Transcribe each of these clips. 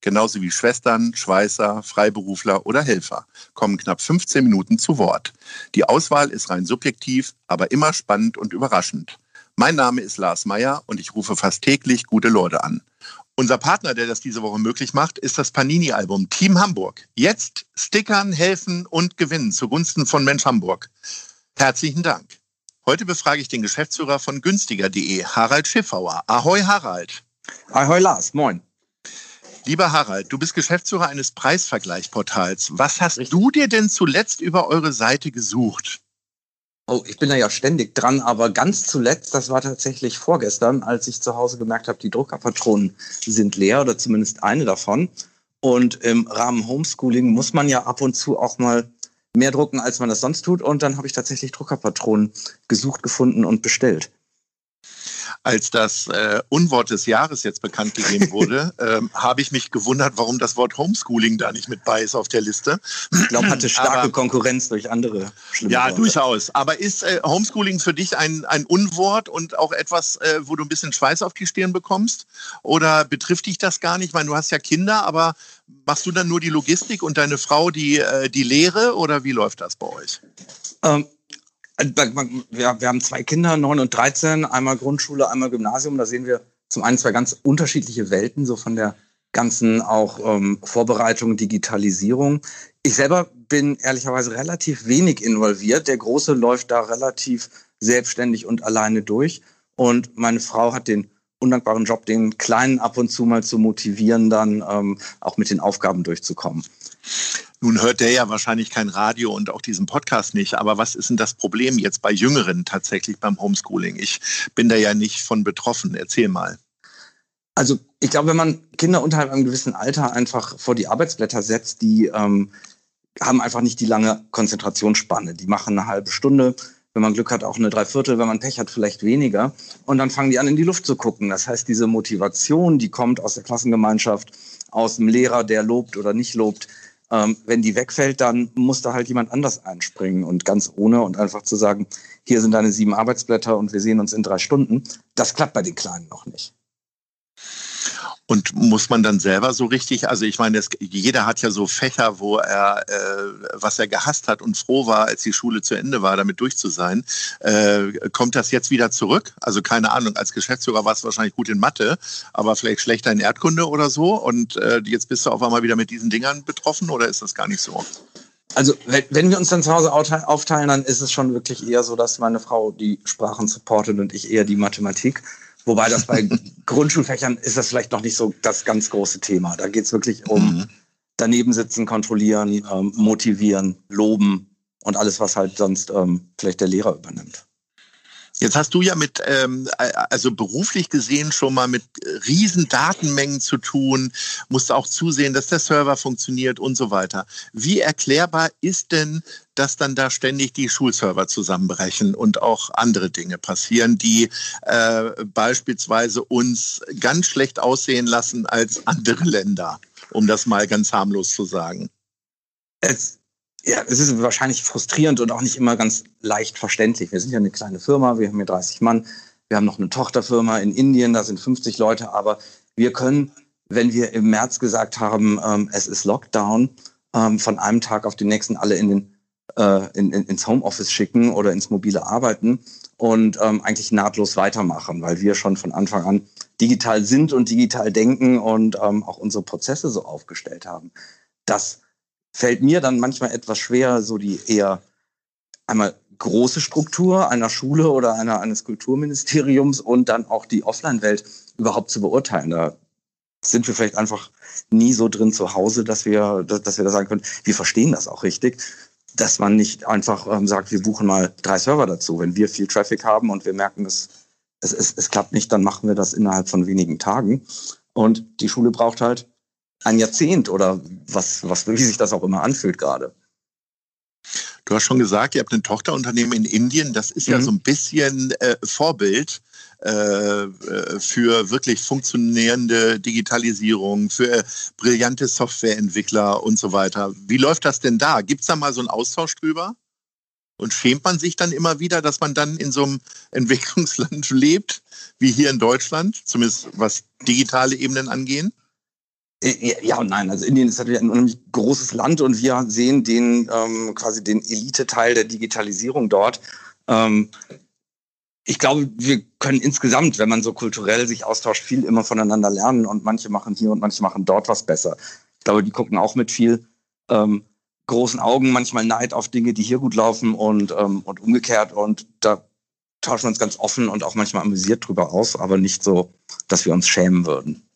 genauso wie Schwestern, Schweißer, Freiberufler oder Helfer, kommen knapp 15 Minuten zu Wort. Die Auswahl ist rein subjektiv, aber immer spannend und überraschend. Mein Name ist Lars Meyer und ich rufe fast täglich gute Leute an. Unser Partner, der das diese Woche möglich macht, ist das Panini-Album Team Hamburg. Jetzt stickern, helfen und gewinnen zugunsten von Mensch Hamburg. Herzlichen Dank. Heute befrage ich den Geschäftsführer von günstiger.de, Harald Schiffauer. Ahoi, Harald. Ahoi, Lars. Moin. Lieber Harald, du bist Geschäftsführer eines Preisvergleichsportals. Was hast du dir denn zuletzt über eure Seite gesucht? Oh, ich bin da ja ständig dran, aber ganz zuletzt, das war tatsächlich vorgestern, als ich zu Hause gemerkt habe, die Druckerpatronen sind leer oder zumindest eine davon. Und im Rahmen Homeschooling muss man ja ab und zu auch mal mehr drucken, als man das sonst tut. Und dann habe ich tatsächlich Druckerpatronen gesucht, gefunden und bestellt als das äh, Unwort des Jahres jetzt bekannt gegeben wurde, ähm, habe ich mich gewundert, warum das Wort Homeschooling da nicht mit bei ist auf der Liste. Ich glaube, hatte starke Aber, Konkurrenz durch andere schlimme Ja, Worte. durchaus. Aber ist äh, Homeschooling für dich ein, ein Unwort und auch etwas, äh, wo du ein bisschen Schweiß auf die Stirn bekommst? Oder betrifft dich das gar nicht? Ich meine, du hast ja Kinder, aber machst du dann nur die Logistik und deine Frau die, äh, die Lehre oder wie läuft das bei euch? Ähm, äh, wir, wir haben zwei Kinder, neun und 13, einmal Grundschule, einmal Gymnasium. Da sehen wir zum einen zwei ganz unterschiedliche Welten, so von der ganzen auch ähm, Vorbereitung, Digitalisierung. Ich selber bin ehrlicherweise relativ wenig involviert. Der Große läuft da relativ selbstständig und alleine durch. Und meine Frau hat den undankbaren Job, den Kleinen ab und zu mal zu motivieren, dann ähm, auch mit den Aufgaben durchzukommen. Nun hört der ja wahrscheinlich kein Radio und auch diesen Podcast nicht. Aber was ist denn das Problem jetzt bei Jüngeren tatsächlich beim Homeschooling? Ich bin da ja nicht von betroffen. Erzähl mal. Also ich glaube, wenn man Kinder unterhalb einem gewissen Alter einfach vor die Arbeitsblätter setzt, die ähm, haben einfach nicht die lange Konzentrationsspanne. Die machen eine halbe Stunde, wenn man Glück hat, auch eine Dreiviertel, wenn man Pech hat, vielleicht weniger. Und dann fangen die an, in die Luft zu gucken. Das heißt, diese Motivation, die kommt aus der Klassengemeinschaft, aus dem Lehrer, der lobt oder nicht lobt, ähm, wenn die wegfällt, dann muss da halt jemand anders einspringen und ganz ohne und einfach zu sagen, hier sind deine sieben Arbeitsblätter und wir sehen uns in drei Stunden, das klappt bei den Kleinen noch nicht. Und muss man dann selber so richtig, also ich meine, es, jeder hat ja so Fächer, wo er, äh, was er gehasst hat und froh war, als die Schule zu Ende war, damit durch zu sein. Äh, kommt das jetzt wieder zurück? Also keine Ahnung, als Geschäftsführer war es wahrscheinlich gut in Mathe, aber vielleicht schlechter in Erdkunde oder so. Und äh, jetzt bist du auf einmal wieder mit diesen Dingern betroffen oder ist das gar nicht so? Also wenn wir uns dann zu Hause aufteilen, dann ist es schon wirklich eher so, dass meine Frau die Sprachen supportet und ich eher die Mathematik. Wobei das bei Grundschulfächern ist das vielleicht noch nicht so das ganz große Thema. Da geht es wirklich um mhm. daneben sitzen, kontrollieren, ähm, motivieren, loben und alles, was halt sonst ähm, vielleicht der Lehrer übernimmt. Jetzt hast du ja mit, ähm, also beruflich gesehen schon mal mit riesen Datenmengen zu tun, musst auch zusehen, dass der Server funktioniert und so weiter. Wie erklärbar ist denn, dass dann da ständig die Schulserver zusammenbrechen und auch andere Dinge passieren, die äh, beispielsweise uns ganz schlecht aussehen lassen als andere Länder, um das mal ganz harmlos zu sagen? Es ja, es ist wahrscheinlich frustrierend und auch nicht immer ganz leicht verständlich. Wir sind ja eine kleine Firma, wir haben hier 30 Mann, wir haben noch eine Tochterfirma in Indien, da sind 50 Leute, aber wir können, wenn wir im März gesagt haben, ähm, es ist Lockdown, ähm, von einem Tag auf den nächsten alle in den, äh, in, in, ins Homeoffice schicken oder ins mobile Arbeiten und ähm, eigentlich nahtlos weitermachen, weil wir schon von Anfang an digital sind und digital denken und ähm, auch unsere Prozesse so aufgestellt haben. Das fällt mir dann manchmal etwas schwer, so die eher einmal große Struktur einer Schule oder einer, eines Kulturministeriums und dann auch die Offline-Welt überhaupt zu beurteilen. Da sind wir vielleicht einfach nie so drin zu Hause, dass wir, dass wir da sagen können, wir verstehen das auch richtig, dass man nicht einfach ähm, sagt, wir buchen mal drei Server dazu. Wenn wir viel Traffic haben und wir merken, es, es, es, es klappt nicht, dann machen wir das innerhalb von wenigen Tagen. Und die Schule braucht halt ein Jahrzehnt oder was, was, wie sich das auch immer anfühlt gerade. Du hast schon gesagt, ihr habt ein Tochterunternehmen in Indien. Das ist mhm. ja so ein bisschen äh, Vorbild äh, äh, für wirklich funktionierende Digitalisierung, für brillante Softwareentwickler und so weiter. Wie läuft das denn da? Gibt es da mal so einen Austausch drüber? Und schämt man sich dann immer wieder, dass man dann in so einem Entwicklungsland lebt, wie hier in Deutschland, zumindest was digitale Ebenen angehen? Äh, ja und nein. Also Indien ist natürlich ein unheimlich großes Land und wir sehen den ähm, quasi den Elite-Teil der Digitalisierung dort. Ähm, ich glaube, wir können insgesamt, wenn man so kulturell sich austauscht, viel immer voneinander lernen und manche machen hier und manche machen dort was besser. Ich glaube, die gucken auch mit viel ähm, großen Augen manchmal Neid auf Dinge, die hier gut laufen und, ähm, und umgekehrt. Und da tauschen wir uns ganz offen und auch manchmal amüsiert drüber aus, aber nicht so, dass wir uns schämen würden.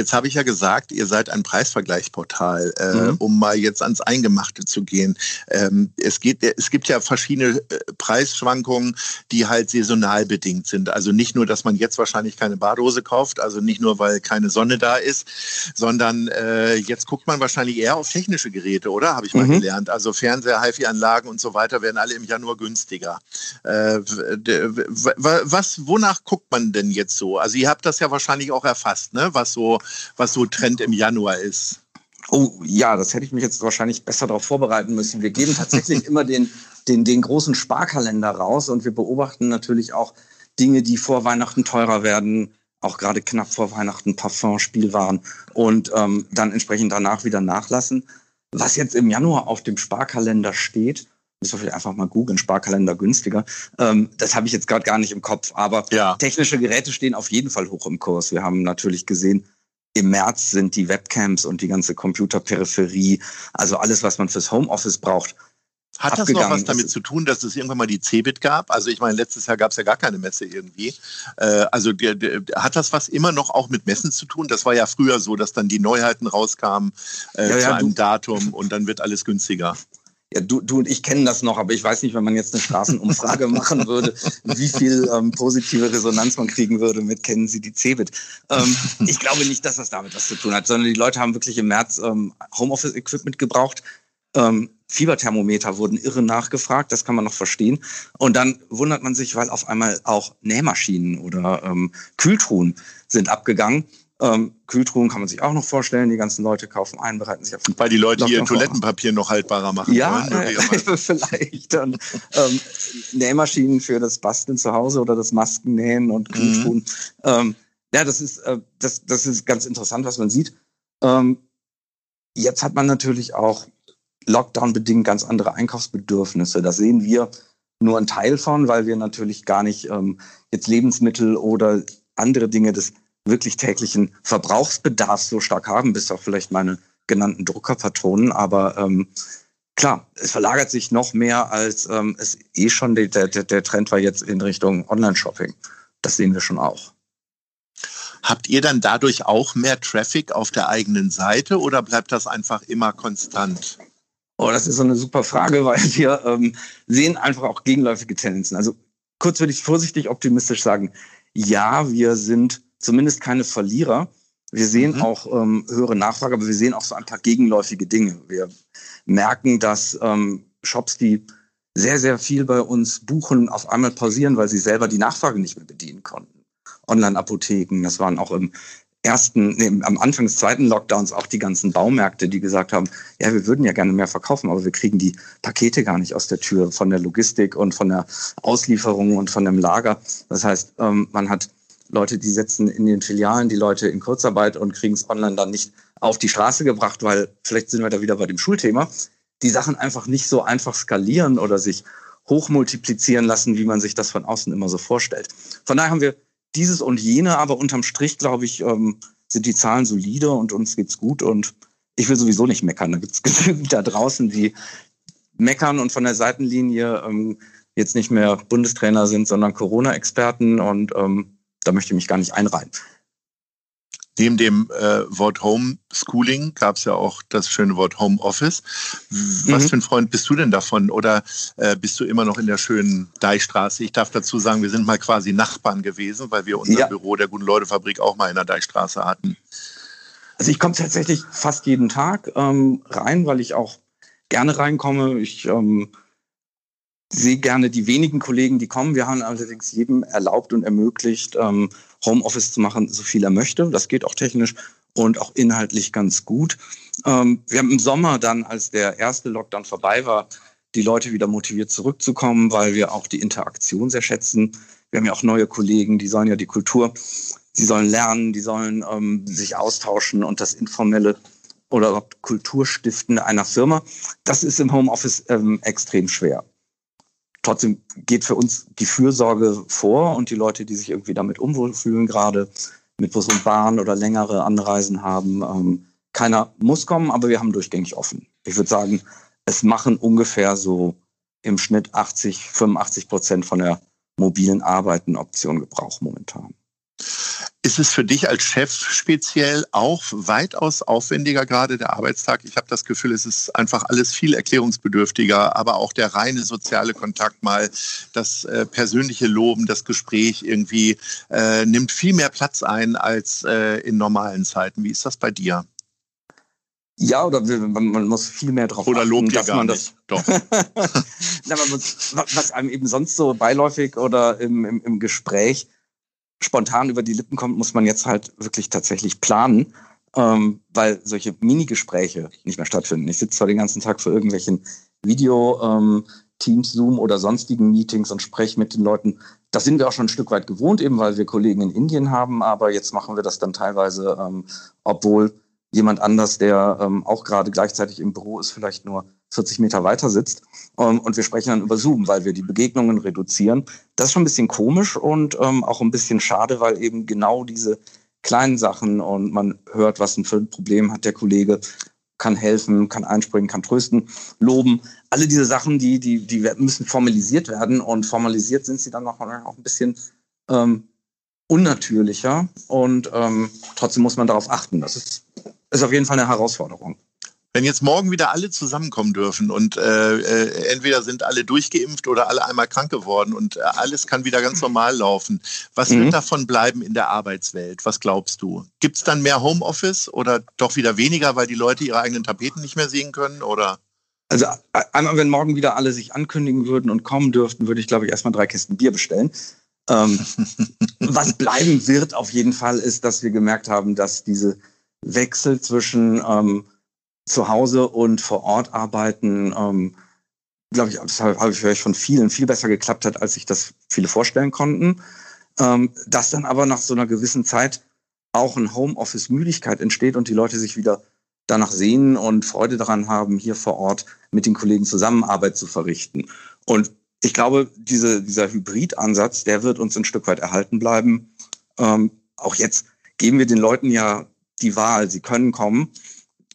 Jetzt habe ich ja gesagt, ihr seid ein Preisvergleichsportal, äh, mhm. um mal jetzt ans Eingemachte zu gehen. Ähm, es, geht, es gibt ja verschiedene äh, Preisschwankungen, die halt saisonal bedingt sind. Also nicht nur, dass man jetzt wahrscheinlich keine Badhose kauft, also nicht nur, weil keine Sonne da ist, sondern äh, jetzt guckt man wahrscheinlich eher auf technische Geräte, oder? Habe ich mal mhm. gelernt. Also Fernseher, HiFi-Anlagen und so weiter werden alle im Januar günstiger. Äh, was, wonach guckt man denn jetzt so? Also ihr habt das ja wahrscheinlich auch erfasst, ne? was so was so Trend im Januar ist. Oh ja, das hätte ich mich jetzt wahrscheinlich besser darauf vorbereiten müssen. Wir geben tatsächlich immer den, den, den großen Sparkalender raus und wir beobachten natürlich auch Dinge, die vor Weihnachten teurer werden, auch gerade knapp vor Weihnachten Parfum, Spielwaren und ähm, dann entsprechend danach wieder nachlassen. Was jetzt im Januar auf dem Sparkalender steht, müssen wir vielleicht einfach mal googeln, Sparkalender günstiger. Ähm, das habe ich jetzt gerade gar nicht im Kopf, aber ja. technische Geräte stehen auf jeden Fall hoch im Kurs. Wir haben natürlich gesehen, im März sind die Webcams und die ganze Computerperipherie, also alles, was man fürs Homeoffice braucht, hat das noch was damit zu tun, dass es irgendwann mal die CeBIT gab? Also ich meine, letztes Jahr gab es ja gar keine Messe irgendwie. Äh, also der, der, hat das was immer noch auch mit Messen zu tun? Das war ja früher so, dass dann die Neuheiten rauskamen äh, ja, ja, zu einem Datum und dann wird alles günstiger. Ja, du, du und ich kennen das noch, aber ich weiß nicht, wenn man jetzt eine Straßenumfrage machen würde, wie viel ähm, positive Resonanz man kriegen würde mit kennen Sie die Cebit. Ähm, ich glaube nicht, dass das damit was zu tun hat, sondern die Leute haben wirklich im März ähm, Homeoffice-Equipment gebraucht. Ähm, Fieberthermometer wurden irre nachgefragt, das kann man noch verstehen. Und dann wundert man sich, weil auf einmal auch Nähmaschinen oder ähm, Kühltruhen sind abgegangen. Ähm, Kühltruhen kann man sich auch noch vorstellen. Die ganzen Leute kaufen ein, bereiten sich auf den Weil die Leute ihr Toilettenpapier noch haltbarer machen ja, wollen. Äh, vielleicht. Und, ähm, Nähmaschinen für das Basteln zu Hause oder das Maskennähen und mhm. Kühltruhen. Mhm. Ähm, ja, das ist, äh, das, das ist ganz interessant, was man sieht. Ähm, jetzt hat man natürlich auch Lockdown-bedingt ganz andere Einkaufsbedürfnisse. Das sehen wir nur ein Teil von, weil wir natürlich gar nicht ähm, jetzt Lebensmittel oder andere Dinge des wirklich täglichen Verbrauchsbedarf so stark haben, bis auf vielleicht meine genannten Druckerpatronen. Aber ähm, klar, es verlagert sich noch mehr, als ähm, es eh schon der, der, der Trend war jetzt in Richtung Online-Shopping. Das sehen wir schon auch. Habt ihr dann dadurch auch mehr Traffic auf der eigenen Seite oder bleibt das einfach immer konstant? Oh, das ist so eine super Frage, weil wir ähm, sehen einfach auch gegenläufige Tendenzen. Also kurz würde ich vorsichtig optimistisch sagen, ja, wir sind zumindest keine Verlierer. Wir sehen mhm. auch ähm, höhere Nachfrage, aber wir sehen auch so ein paar gegenläufige Dinge. Wir merken, dass ähm, Shops, die sehr, sehr viel bei uns buchen, auf einmal pausieren, weil sie selber die Nachfrage nicht mehr bedienen konnten. Online-Apotheken, das waren auch im ersten, nee, am Anfang des zweiten Lockdowns auch die ganzen Baumärkte, die gesagt haben, ja, wir würden ja gerne mehr verkaufen, aber wir kriegen die Pakete gar nicht aus der Tür von der Logistik und von der Auslieferung und von dem Lager. Das heißt, ähm, man hat Leute, die setzen in den Filialen die Leute in Kurzarbeit und kriegen es online dann nicht auf die Straße gebracht, weil vielleicht sind wir da wieder bei dem Schulthema, die Sachen einfach nicht so einfach skalieren oder sich hochmultiplizieren lassen, wie man sich das von außen immer so vorstellt. Von daher haben wir dieses und jene, aber unterm Strich, glaube ich, ähm, sind die Zahlen solide und uns geht's gut und ich will sowieso nicht meckern. Da gibt's genügend da draußen, die meckern und von der Seitenlinie ähm, jetzt nicht mehr Bundestrainer sind, sondern Corona-Experten und ähm, da möchte ich mich gar nicht einreihen. Neben dem äh, Wort Homeschooling gab es ja auch das schöne Wort Homeoffice. Was mhm. für ein Freund bist du denn davon? Oder äh, bist du immer noch in der schönen Deichstraße? Ich darf dazu sagen, wir sind mal quasi Nachbarn gewesen, weil wir unser ja. Büro der Guten Leute Fabrik auch mal in der Deichstraße hatten. Also ich komme tatsächlich fast jeden Tag ähm, rein, weil ich auch gerne reinkomme. Ich ähm, sehe gerne die wenigen Kollegen, die kommen. Wir haben allerdings jedem erlaubt und ermöglicht, ähm, Homeoffice zu machen, so viel er möchte. Das geht auch technisch und auch inhaltlich ganz gut. Ähm, wir haben im Sommer dann, als der erste Lockdown vorbei war, die Leute wieder motiviert zurückzukommen, weil wir auch die Interaktion sehr schätzen. Wir haben ja auch neue Kollegen, die sollen ja die Kultur, die sollen lernen, die sollen ähm, sich austauschen und das informelle oder Kulturstiften einer Firma. Das ist im Homeoffice ähm, extrem schwer. Trotzdem geht für uns die Fürsorge vor und die Leute, die sich irgendwie damit unwohl fühlen, gerade mit Bus und Bahn oder längere Anreisen haben, ähm, keiner muss kommen, aber wir haben durchgängig offen. Ich würde sagen, es machen ungefähr so im Schnitt 80, 85 Prozent von der mobilen Arbeit eine Option Gebrauch momentan. Ist es für dich als Chef speziell auch weitaus aufwendiger gerade der Arbeitstag? Ich habe das Gefühl, es ist einfach alles viel erklärungsbedürftiger, aber auch der reine soziale Kontakt mal, das äh, persönliche Loben, das Gespräch irgendwie äh, nimmt viel mehr Platz ein als äh, in normalen Zeiten. Wie ist das bei dir? Ja, oder man muss viel mehr darauf oder achten, dass man das. Doch. Na, muss, was einem eben sonst so beiläufig oder im, im, im Gespräch spontan über die Lippen kommt, muss man jetzt halt wirklich tatsächlich planen, ähm, weil solche Mini-Gespräche nicht mehr stattfinden. Ich sitze zwar den ganzen Tag vor irgendwelchen Video, ähm, Zoom oder sonstigen Meetings und spreche mit den Leuten. Das sind wir auch schon ein Stück weit gewohnt, eben weil wir Kollegen in Indien haben, aber jetzt machen wir das dann teilweise, ähm, obwohl jemand anders, der ähm, auch gerade gleichzeitig im Büro ist, vielleicht nur 40 Meter weiter sitzt. Ähm, und wir sprechen dann über Zoom, weil wir die Begegnungen reduzieren. Das ist schon ein bisschen komisch und ähm, auch ein bisschen schade, weil eben genau diese kleinen Sachen und man hört, was ein Problem hat der Kollege, kann helfen, kann einspringen, kann trösten, loben. Alle diese Sachen, die, die, die müssen formalisiert werden und formalisiert sind sie dann auch, auch ein bisschen ähm, unnatürlicher und ähm, trotzdem muss man darauf achten. Das ist ist auf jeden Fall eine Herausforderung. Wenn jetzt morgen wieder alle zusammenkommen dürfen und äh, äh, entweder sind alle durchgeimpft oder alle einmal krank geworden und äh, alles kann wieder ganz normal laufen, was mhm. wird davon bleiben in der Arbeitswelt? Was glaubst du? Gibt es dann mehr Homeoffice oder doch wieder weniger, weil die Leute ihre eigenen Tapeten nicht mehr sehen können? Oder? Also einmal, wenn morgen wieder alle sich ankündigen würden und kommen dürften, würde ich, glaube ich, erstmal drei Kisten Bier bestellen. Ähm, was bleiben wird auf jeden Fall, ist, dass wir gemerkt haben, dass diese Wechsel zwischen ähm, zu Hause und vor Ort arbeiten, ähm, glaube ich, das habe ich vielleicht von vielen viel besser geklappt hat, als sich das viele vorstellen konnten. Ähm, dass dann aber nach so einer gewissen Zeit auch ein Homeoffice-Müdigkeit entsteht und die Leute sich wieder danach sehnen und Freude daran haben, hier vor Ort mit den Kollegen Zusammenarbeit zu verrichten. Und ich glaube, diese, dieser Hybrid-Ansatz, der wird uns ein Stück weit erhalten bleiben. Ähm, auch jetzt geben wir den Leuten ja die Wahl. Sie können kommen.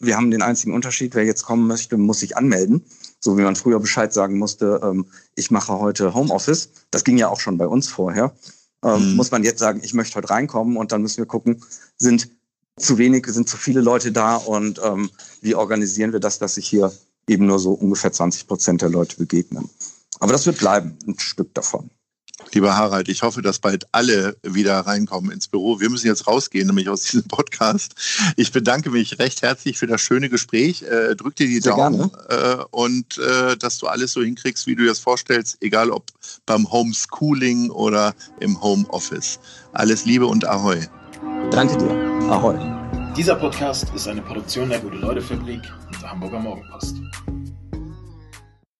Wir haben den einzigen Unterschied, wer jetzt kommen möchte, muss sich anmelden. So wie man früher Bescheid sagen musste, ähm, ich mache heute Homeoffice. Das ging ja auch schon bei uns vorher. Ähm, mhm. Muss man jetzt sagen, ich möchte heute reinkommen und dann müssen wir gucken, sind zu wenig, sind zu viele Leute da und ähm, wie organisieren wir das, dass sich hier eben nur so ungefähr 20 Prozent der Leute begegnen. Aber das wird bleiben, ein Stück davon. Lieber Harald, ich hoffe, dass bald alle wieder reinkommen ins Büro. Wir müssen jetzt rausgehen, nämlich aus diesem Podcast. Ich bedanke mich recht herzlich für das schöne Gespräch. Äh, drück dir die Sehr Daumen äh, und äh, dass du alles so hinkriegst, wie du dir das vorstellst, egal ob beim Homeschooling oder im Homeoffice. Alles Liebe und Ahoi. Danke dir. Ahoi. Dieser Podcast ist eine Produktion der Gute-Leute-Fabrik und der Hamburger Morgenpost.